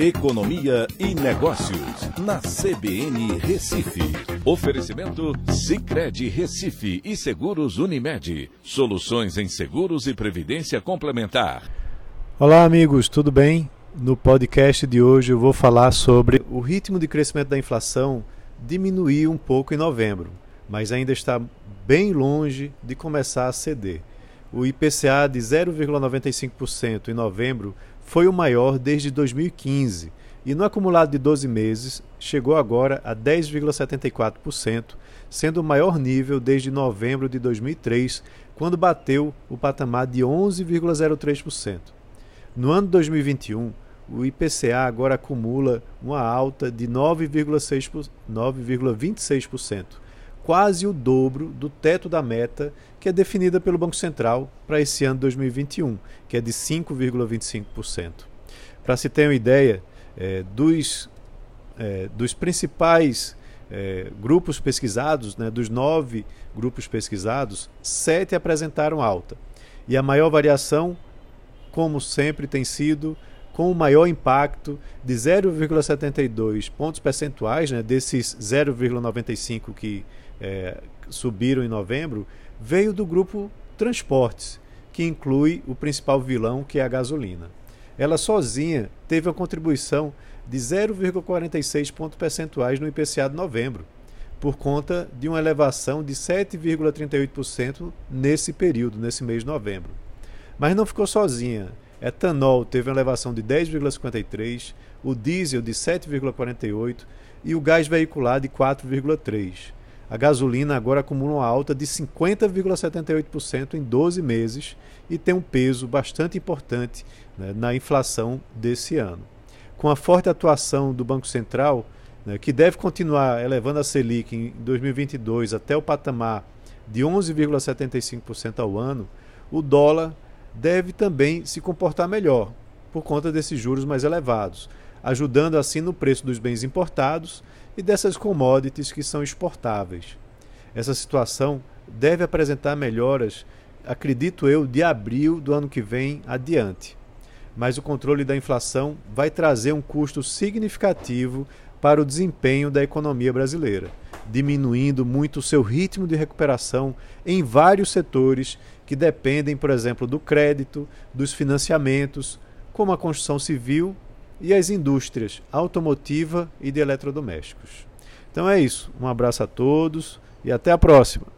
Economia e Negócios, na CBN Recife. Oferecimento Cicred Recife e Seguros Unimed. Soluções em seguros e previdência complementar. Olá, amigos, tudo bem? No podcast de hoje eu vou falar sobre o ritmo de crescimento da inflação diminuiu um pouco em novembro, mas ainda está bem longe de começar a ceder. O IPCA de 0,95% em novembro foi o maior desde 2015 e no acumulado de 12 meses chegou agora a 10,74%, sendo o maior nível desde novembro de 2003, quando bateu o patamar de 11,03%. No ano 2021, o IPCA agora acumula uma alta de 9,26%, quase o dobro do teto da meta que é definida pelo Banco Central para esse ano 2021, que é de 5,25%. Para se ter uma ideia, é, dos, é, dos principais é, grupos pesquisados, né, dos nove grupos pesquisados, sete apresentaram alta. E a maior variação, como sempre tem sido, com o maior impacto de 0,72 pontos percentuais, né, desses 0,95 que é, subiram em novembro, veio do grupo transportes, que inclui o principal vilão, que é a gasolina. Ela sozinha teve uma contribuição de 0,46 pontos percentuais no IPCA de novembro, por conta de uma elevação de 7,38% nesse período, nesse mês de novembro. Mas não ficou sozinha. Etanol teve uma elevação de 10,53, o diesel de 7,48 e o gás veicular de 4,3. A gasolina agora acumula uma alta de 50,78% em 12 meses e tem um peso bastante importante né, na inflação desse ano. Com a forte atuação do Banco Central, né, que deve continuar elevando a Selic em 2022 até o patamar de 11,75% ao ano, o dólar deve também se comportar melhor por conta desses juros mais elevados, ajudando assim no preço dos bens importados e dessas commodities que são exportáveis. Essa situação deve apresentar melhoras, acredito eu, de abril do ano que vem adiante. Mas o controle da inflação vai trazer um custo significativo para o desempenho da economia brasileira, diminuindo muito o seu ritmo de recuperação em vários setores que dependem, por exemplo, do crédito, dos financiamentos, como a construção civil e as indústrias automotiva e de eletrodomésticos. Então é isso. Um abraço a todos e até a próxima.